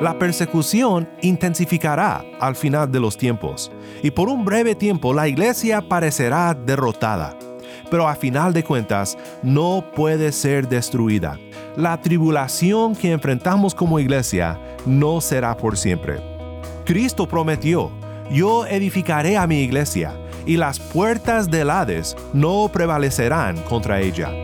La persecución intensificará al final de los tiempos, y por un breve tiempo la iglesia parecerá derrotada. Pero a final de cuentas no puede ser destruida. La tribulación que enfrentamos como iglesia no será por siempre. Cristo prometió, yo edificaré a mi iglesia, y las puertas del Hades no prevalecerán contra ella.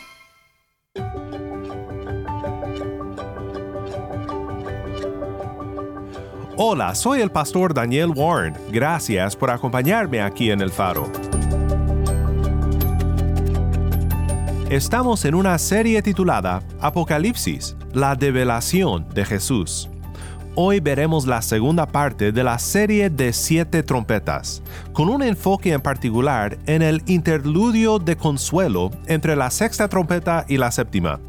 Hola, soy el pastor Daniel Warren. Gracias por acompañarme aquí en El Faro. Estamos en una serie titulada Apocalipsis, la develación de Jesús. Hoy veremos la segunda parte de la serie de siete trompetas, con un enfoque en particular en el interludio de consuelo entre la sexta trompeta y la séptima.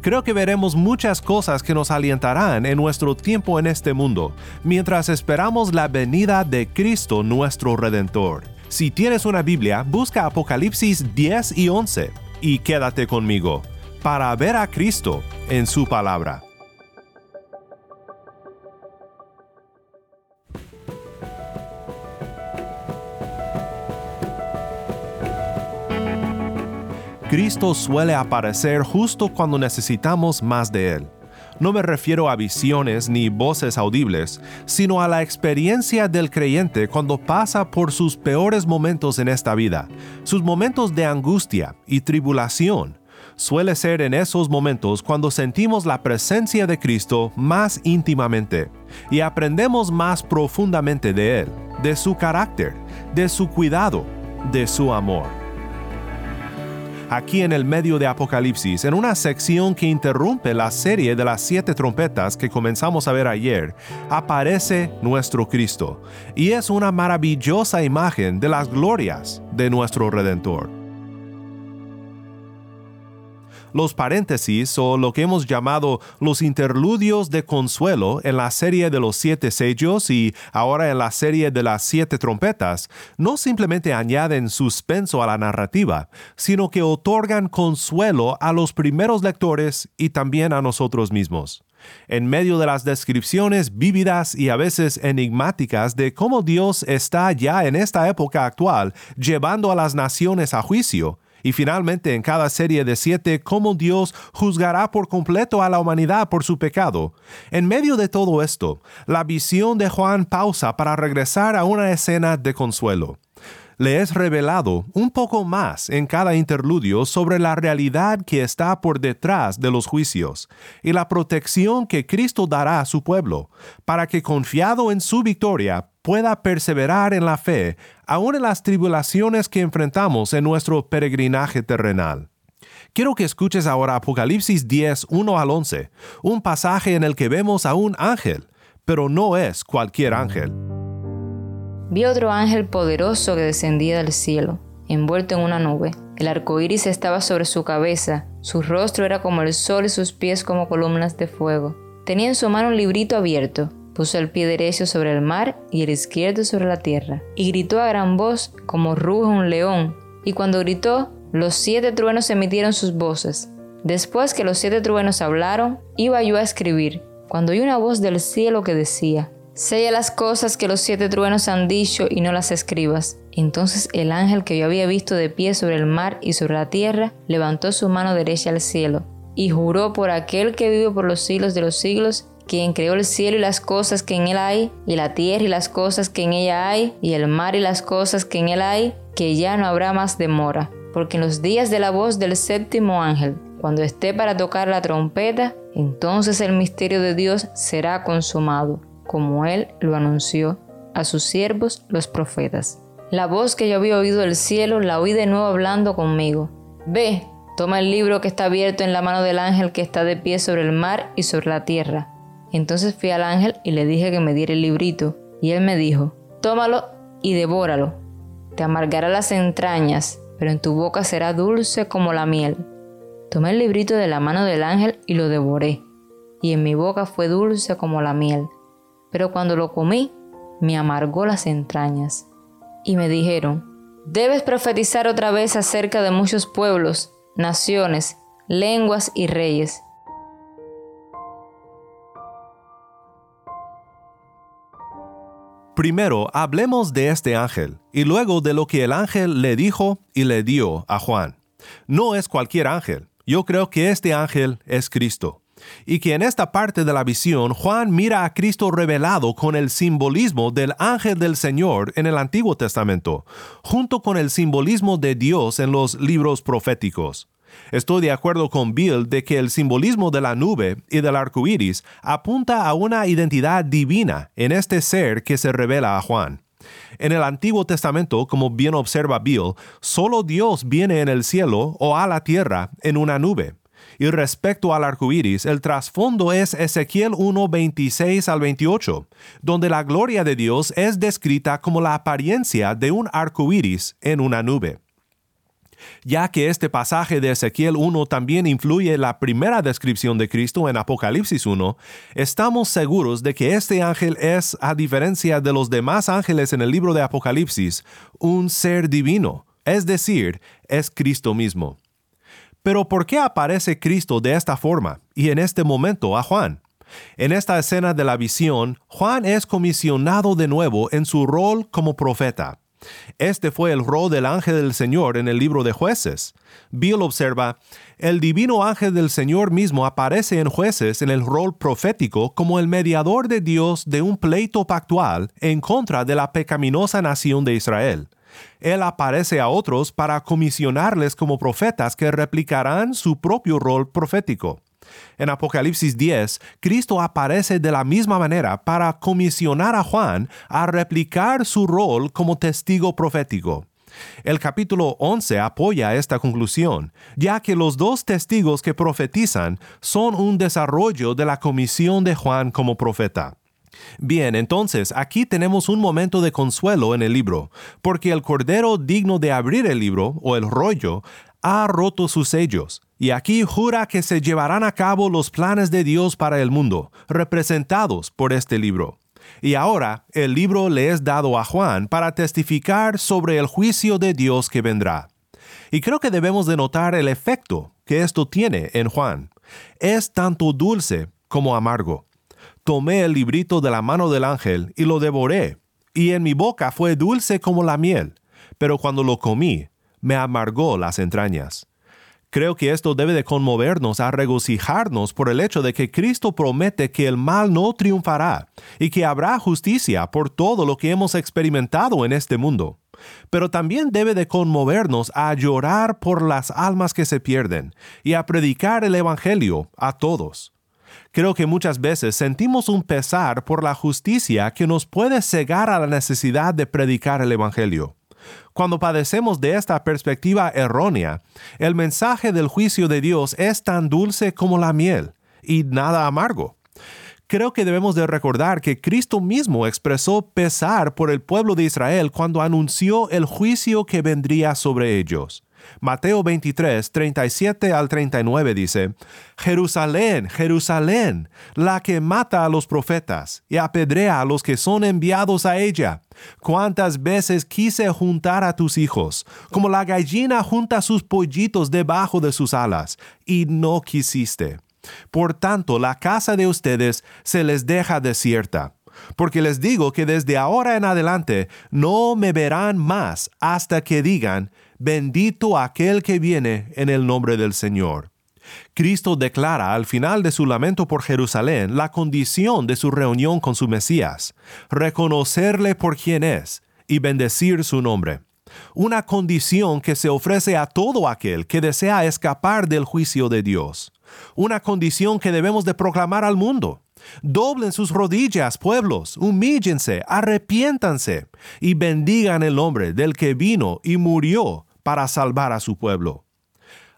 Creo que veremos muchas cosas que nos alientarán en nuestro tiempo en este mundo, mientras esperamos la venida de Cristo nuestro Redentor. Si tienes una Biblia, busca Apocalipsis 10 y 11 y quédate conmigo para ver a Cristo en su palabra. Cristo suele aparecer justo cuando necesitamos más de Él. No me refiero a visiones ni voces audibles, sino a la experiencia del creyente cuando pasa por sus peores momentos en esta vida, sus momentos de angustia y tribulación. Suele ser en esos momentos cuando sentimos la presencia de Cristo más íntimamente y aprendemos más profundamente de Él, de su carácter, de su cuidado, de su amor aquí en el medio de Apocalipsis, en una sección que interrumpe la serie de las siete trompetas que comenzamos a ver ayer, aparece nuestro Cristo, y es una maravillosa imagen de las glorias de nuestro Redentor los paréntesis o lo que hemos llamado los interludios de consuelo en la serie de los siete sellos y ahora en la serie de las siete trompetas, no simplemente añaden suspenso a la narrativa, sino que otorgan consuelo a los primeros lectores y también a nosotros mismos. En medio de las descripciones vívidas y a veces enigmáticas de cómo Dios está ya en esta época actual llevando a las naciones a juicio, y finalmente en cada serie de siete cómo Dios juzgará por completo a la humanidad por su pecado. En medio de todo esto, la visión de Juan pausa para regresar a una escena de consuelo le es revelado un poco más en cada interludio sobre la realidad que está por detrás de los juicios y la protección que Cristo dará a su pueblo, para que confiado en su victoria pueda perseverar en la fe, aun en las tribulaciones que enfrentamos en nuestro peregrinaje terrenal. Quiero que escuches ahora Apocalipsis 10, 1 al 11, un pasaje en el que vemos a un ángel, pero no es cualquier ángel. Vi otro ángel poderoso que descendía del cielo, envuelto en una nube. El arco iris estaba sobre su cabeza, su rostro era como el sol y sus pies como columnas de fuego. Tenía en su mano un librito abierto Puso el pie derecho sobre el mar y el izquierdo sobre la tierra, y gritó a gran voz como ruge un león, y cuando gritó, los siete truenos emitieron sus voces. Después que los siete truenos hablaron, iba yo a escribir, cuando oí una voz del cielo que decía, Sella las cosas que los siete truenos han dicho y no las escribas. Entonces el ángel que yo había visto de pie sobre el mar y sobre la tierra levantó su mano derecha al cielo y juró por aquel que vive por los siglos de los siglos quien creó el cielo y las cosas que en él hay, y la tierra y las cosas que en ella hay, y el mar y las cosas que en él hay, que ya no habrá más demora, porque en los días de la voz del séptimo ángel, cuando esté para tocar la trompeta, entonces el misterio de Dios será consumado, como él lo anunció a sus siervos los profetas. La voz que yo había oído del cielo la oí de nuevo hablando conmigo. Ve, toma el libro que está abierto en la mano del ángel que está de pie sobre el mar y sobre la tierra. Entonces fui al ángel y le dije que me diera el librito, y él me dijo, tómalo y devóralo. Te amargará las entrañas, pero en tu boca será dulce como la miel. Tomé el librito de la mano del ángel y lo devoré, y en mi boca fue dulce como la miel. Pero cuando lo comí, me amargó las entrañas. Y me dijeron, debes profetizar otra vez acerca de muchos pueblos, naciones, lenguas y reyes. Primero, hablemos de este ángel y luego de lo que el ángel le dijo y le dio a Juan. No es cualquier ángel. Yo creo que este ángel es Cristo. Y que en esta parte de la visión Juan mira a Cristo revelado con el simbolismo del ángel del Señor en el Antiguo Testamento, junto con el simbolismo de Dios en los libros proféticos. Estoy de acuerdo con Bill de que el simbolismo de la nube y del arco iris apunta a una identidad divina en este ser que se revela a Juan. En el Antiguo Testamento, como bien observa Bill, solo Dios viene en el cielo o a la tierra en una nube. Y respecto al arco iris, el trasfondo es Ezequiel 1, 26 al 28, donde la gloria de Dios es descrita como la apariencia de un arco iris en una nube. Ya que este pasaje de Ezequiel 1 también influye la primera descripción de Cristo en Apocalipsis 1, estamos seguros de que este ángel es, a diferencia de los demás ángeles en el libro de Apocalipsis, un ser divino, es decir, es Cristo mismo. Pero ¿por qué aparece Cristo de esta forma y en este momento a Juan? En esta escena de la visión, Juan es comisionado de nuevo en su rol como profeta. Este fue el rol del ángel del Señor en el libro de jueces. Bill observa, el divino ángel del Señor mismo aparece en jueces en el rol profético como el mediador de Dios de un pleito pactual en contra de la pecaminosa nación de Israel. Él aparece a otros para comisionarles como profetas que replicarán su propio rol profético. En Apocalipsis 10, Cristo aparece de la misma manera para comisionar a Juan a replicar su rol como testigo profético. El capítulo 11 apoya esta conclusión, ya que los dos testigos que profetizan son un desarrollo de la comisión de Juan como profeta. Bien, entonces aquí tenemos un momento de consuelo en el libro, porque el cordero digno de abrir el libro, o el rollo, ha roto sus sellos, y aquí jura que se llevarán a cabo los planes de Dios para el mundo, representados por este libro. Y ahora el libro le es dado a Juan para testificar sobre el juicio de Dios que vendrá. Y creo que debemos de notar el efecto que esto tiene en Juan. Es tanto dulce como amargo tomé el librito de la mano del ángel y lo devoré, y en mi boca fue dulce como la miel, pero cuando lo comí, me amargó las entrañas. Creo que esto debe de conmovernos a regocijarnos por el hecho de que Cristo promete que el mal no triunfará y que habrá justicia por todo lo que hemos experimentado en este mundo. Pero también debe de conmovernos a llorar por las almas que se pierden y a predicar el Evangelio a todos. Creo que muchas veces sentimos un pesar por la justicia que nos puede cegar a la necesidad de predicar el Evangelio. Cuando padecemos de esta perspectiva errónea, el mensaje del juicio de Dios es tan dulce como la miel y nada amargo. Creo que debemos de recordar que Cristo mismo expresó pesar por el pueblo de Israel cuando anunció el juicio que vendría sobre ellos. Mateo 23, 37 al 39 dice, Jerusalén, Jerusalén, la que mata a los profetas y apedrea a los que son enviados a ella. Cuántas veces quise juntar a tus hijos, como la gallina junta sus pollitos debajo de sus alas, y no quisiste. Por tanto, la casa de ustedes se les deja desierta porque les digo que desde ahora en adelante no me verán más hasta que digan, bendito aquel que viene en el nombre del Señor. Cristo declara al final de su lamento por Jerusalén la condición de su reunión con su Mesías, reconocerle por quien es y bendecir su nombre. Una condición que se ofrece a todo aquel que desea escapar del juicio de Dios. Una condición que debemos de proclamar al mundo Doblen sus rodillas, pueblos, humíllense, arrepiéntanse y bendigan el nombre del que vino y murió para salvar a su pueblo.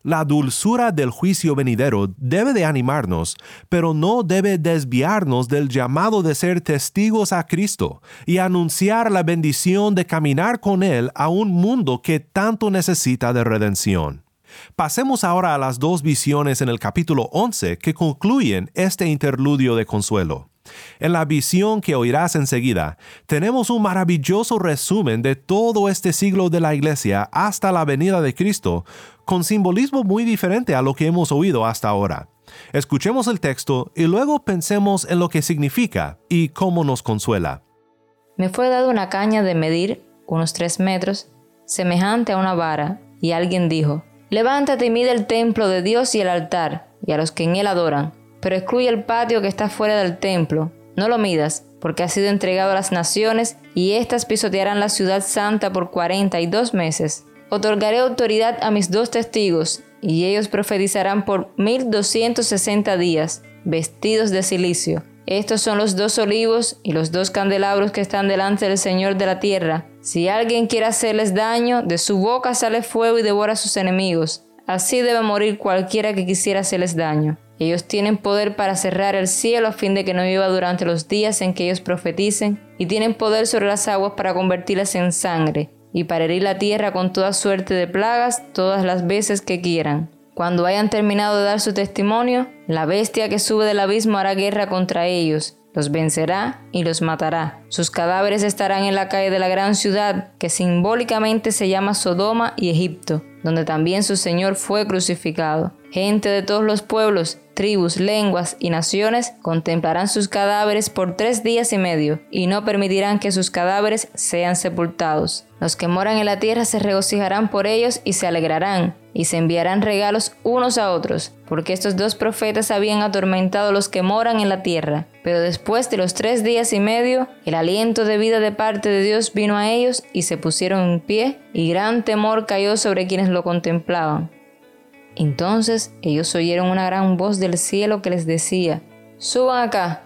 La dulzura del juicio venidero debe de animarnos, pero no debe desviarnos del llamado de ser testigos a Cristo y anunciar la bendición de caminar con Él a un mundo que tanto necesita de redención. Pasemos ahora a las dos visiones en el capítulo 11 que concluyen este interludio de consuelo. En la visión que oirás enseguida, tenemos un maravilloso resumen de todo este siglo de la Iglesia hasta la venida de Cristo, con simbolismo muy diferente a lo que hemos oído hasta ahora. Escuchemos el texto y luego pensemos en lo que significa y cómo nos consuela. Me fue dado una caña de medir unos tres metros, semejante a una vara, y alguien dijo, Levántate y mide el templo de Dios y el altar, y a los que en él adoran, pero excluye el patio que está fuera del templo. No lo midas, porque ha sido entregado a las naciones, y éstas pisotearán la ciudad santa por cuarenta y dos meses. Otorgaré autoridad a mis dos testigos, y ellos profetizarán por mil doscientos sesenta días, vestidos de silicio. Estos son los dos olivos y los dos candelabros que están delante del Señor de la tierra. Si alguien quiere hacerles daño, de su boca sale fuego y devora a sus enemigos. Así debe morir cualquiera que quisiera hacerles daño. Ellos tienen poder para cerrar el cielo a fin de que no viva durante los días en que ellos profeticen, y tienen poder sobre las aguas para convertirlas en sangre, y para herir la tierra con toda suerte de plagas todas las veces que quieran. Cuando hayan terminado de dar su testimonio, la bestia que sube del abismo hará guerra contra ellos, los vencerá y los matará. Sus cadáveres estarán en la calle de la gran ciudad, que simbólicamente se llama Sodoma y Egipto, donde también su Señor fue crucificado. Gente de todos los pueblos, tribus, lenguas y naciones contemplarán sus cadáveres por tres días y medio, y no permitirán que sus cadáveres sean sepultados. Los que moran en la tierra se regocijarán por ellos y se alegrarán, y se enviarán regalos unos a otros, porque estos dos profetas habían atormentado a los que moran en la tierra. Pero después de los tres días y medio, el aliento de vida de parte de Dios vino a ellos y se pusieron en pie, y gran temor cayó sobre quienes lo contemplaban. Entonces ellos oyeron una gran voz del cielo que les decía, Suban acá.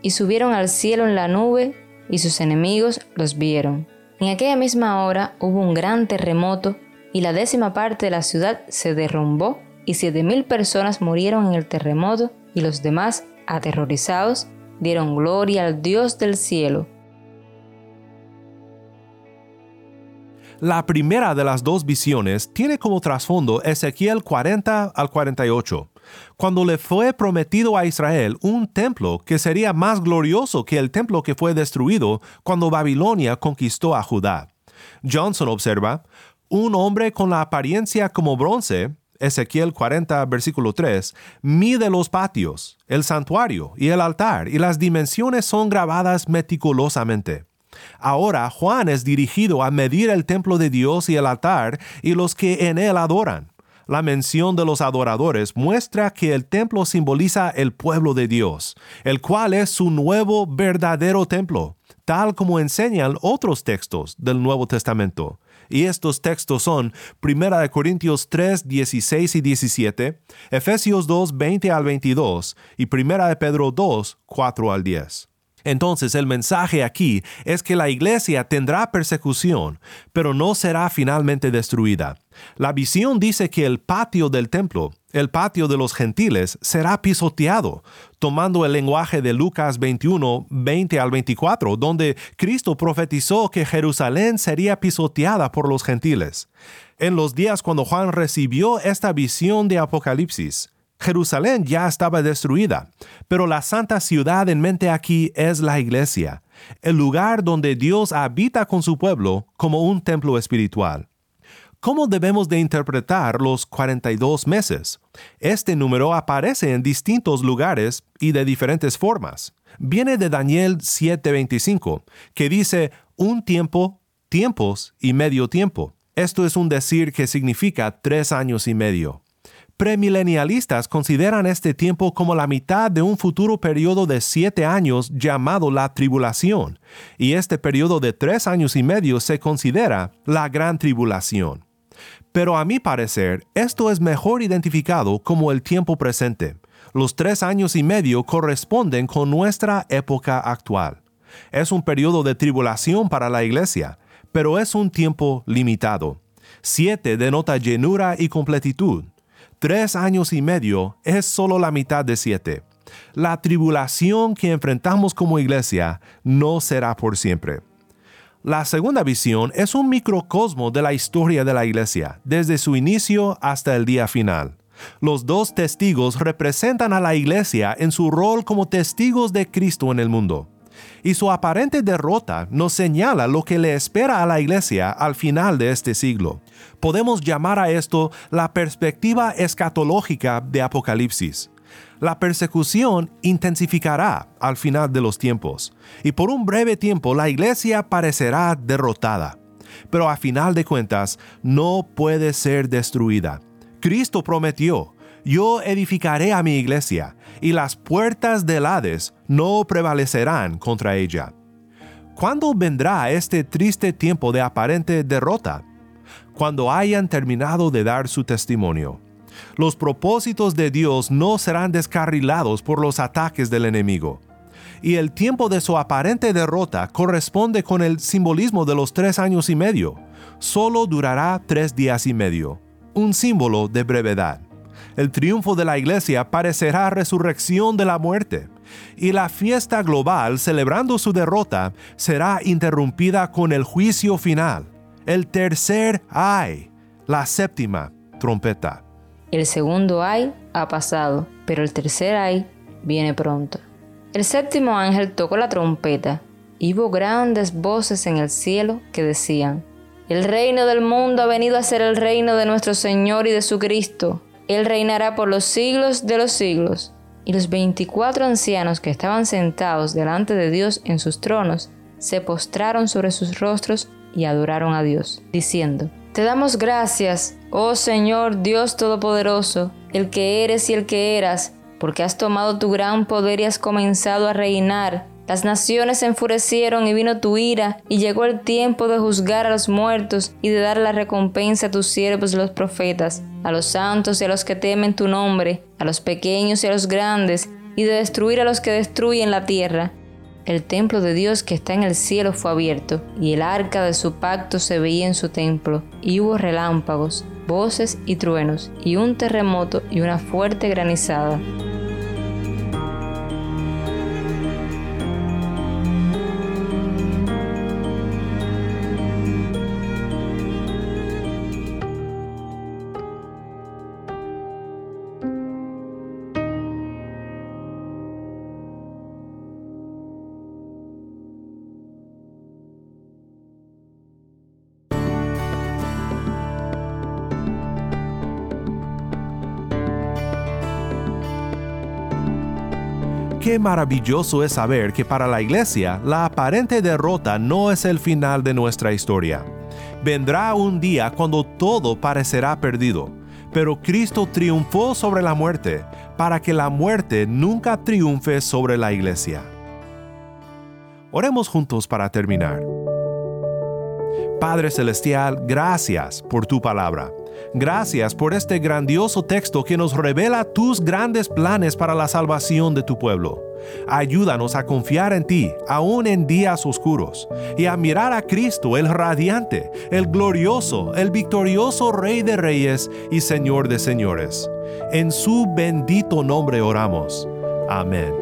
Y subieron al cielo en la nube, y sus enemigos los vieron. En aquella misma hora hubo un gran terremoto, y la décima parte de la ciudad se derrumbó, y siete mil personas murieron en el terremoto, y los demás, aterrorizados, dieron gloria al Dios del cielo La primera de las dos visiones tiene como trasfondo Ezequiel 40 al 48, cuando le fue prometido a Israel un templo que sería más glorioso que el templo que fue destruido cuando Babilonia conquistó a Judá. Johnson observa, un hombre con la apariencia como bronce, Ezequiel 40, versículo 3, mide los patios, el santuario y el altar, y las dimensiones son grabadas meticulosamente. Ahora Juan es dirigido a medir el templo de Dios y el altar y los que en él adoran. La mención de los adoradores muestra que el templo simboliza el pueblo de Dios, el cual es su nuevo verdadero templo, tal como enseñan otros textos del Nuevo Testamento. Y estos textos son 1 Corintios 3, 16 y 17, Efesios 2, 20 al 22 y 1 Pedro 2, 4 al 10. Entonces el mensaje aquí es que la iglesia tendrá persecución, pero no será finalmente destruida. La visión dice que el patio del templo, el patio de los gentiles, será pisoteado, tomando el lenguaje de Lucas 21, 20 al 24, donde Cristo profetizó que Jerusalén sería pisoteada por los gentiles. En los días cuando Juan recibió esta visión de Apocalipsis, Jerusalén ya estaba destruida, pero la santa ciudad en mente aquí es la iglesia, el lugar donde Dios habita con su pueblo como un templo espiritual. ¿Cómo debemos de interpretar los 42 meses? Este número aparece en distintos lugares y de diferentes formas. Viene de Daniel 7:25, que dice un tiempo, tiempos y medio tiempo. Esto es un decir que significa tres años y medio premilenialistas consideran este tiempo como la mitad de un futuro periodo de siete años llamado la tribulación, y este periodo de tres años y medio se considera la gran tribulación. Pero a mi parecer, esto es mejor identificado como el tiempo presente, Los tres años y medio corresponden con nuestra época actual. Es un periodo de tribulación para la iglesia, pero es un tiempo limitado. Siete denota llenura y completitud. Tres años y medio es solo la mitad de siete. La tribulación que enfrentamos como iglesia no será por siempre. La segunda visión es un microcosmo de la historia de la iglesia, desde su inicio hasta el día final. Los dos testigos representan a la iglesia en su rol como testigos de Cristo en el mundo. Y su aparente derrota nos señala lo que le espera a la iglesia al final de este siglo. Podemos llamar a esto la perspectiva escatológica de Apocalipsis. La persecución intensificará al final de los tiempos, y por un breve tiempo la iglesia parecerá derrotada. Pero a final de cuentas no puede ser destruida. Cristo prometió, yo edificaré a mi iglesia, y las puertas del Hades no prevalecerán contra ella. ¿Cuándo vendrá este triste tiempo de aparente derrota? Cuando hayan terminado de dar su testimonio. Los propósitos de Dios no serán descarrilados por los ataques del enemigo. Y el tiempo de su aparente derrota corresponde con el simbolismo de los tres años y medio. Solo durará tres días y medio, un símbolo de brevedad. El triunfo de la iglesia parecerá resurrección de la muerte, y la fiesta global celebrando su derrota será interrumpida con el juicio final, el tercer ay, la séptima trompeta. El segundo ay ha pasado, pero el tercer ay viene pronto. El séptimo ángel tocó la trompeta y hubo grandes voces en el cielo que decían, El reino del mundo ha venido a ser el reino de nuestro Señor y de su Cristo. Él reinará por los siglos de los siglos. Y los veinticuatro ancianos que estaban sentados delante de Dios en sus tronos se postraron sobre sus rostros y adoraron a Dios, diciendo, Te damos gracias, oh Señor Dios Todopoderoso, el que eres y el que eras, porque has tomado tu gran poder y has comenzado a reinar. Las naciones se enfurecieron y vino tu ira, y llegó el tiempo de juzgar a los muertos y de dar la recompensa a tus siervos los profetas, a los santos y a los que temen tu nombre, a los pequeños y a los grandes, y de destruir a los que destruyen la tierra el templo de Dios que está en el cielo fue abierto, y el arca de su pacto se veía en su templo, y hubo relámpagos, voces y truenos, y un terremoto y una fuerte granizada. Qué maravilloso es saber que para la iglesia la aparente derrota no es el final de nuestra historia. Vendrá un día cuando todo parecerá perdido, pero Cristo triunfó sobre la muerte para que la muerte nunca triunfe sobre la iglesia. Oremos juntos para terminar. Padre Celestial, gracias por tu palabra. Gracias por este grandioso texto que nos revela tus grandes planes para la salvación de tu pueblo. Ayúdanos a confiar en ti, aún en días oscuros, y a mirar a Cristo el radiante, el glorioso, el victorioso Rey de Reyes y Señor de Señores. En su bendito nombre oramos. Amén.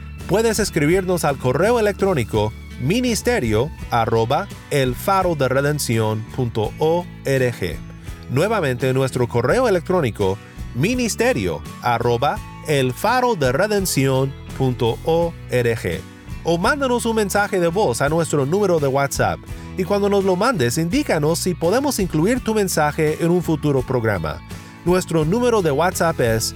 Puedes escribirnos al correo electrónico ministerio arroba el faro de Nuevamente nuestro correo electrónico ministerio arroba o mándanos un mensaje de voz a nuestro número de WhatsApp. Y cuando nos lo mandes indícanos si podemos incluir tu mensaje en un futuro programa. Nuestro número de WhatsApp es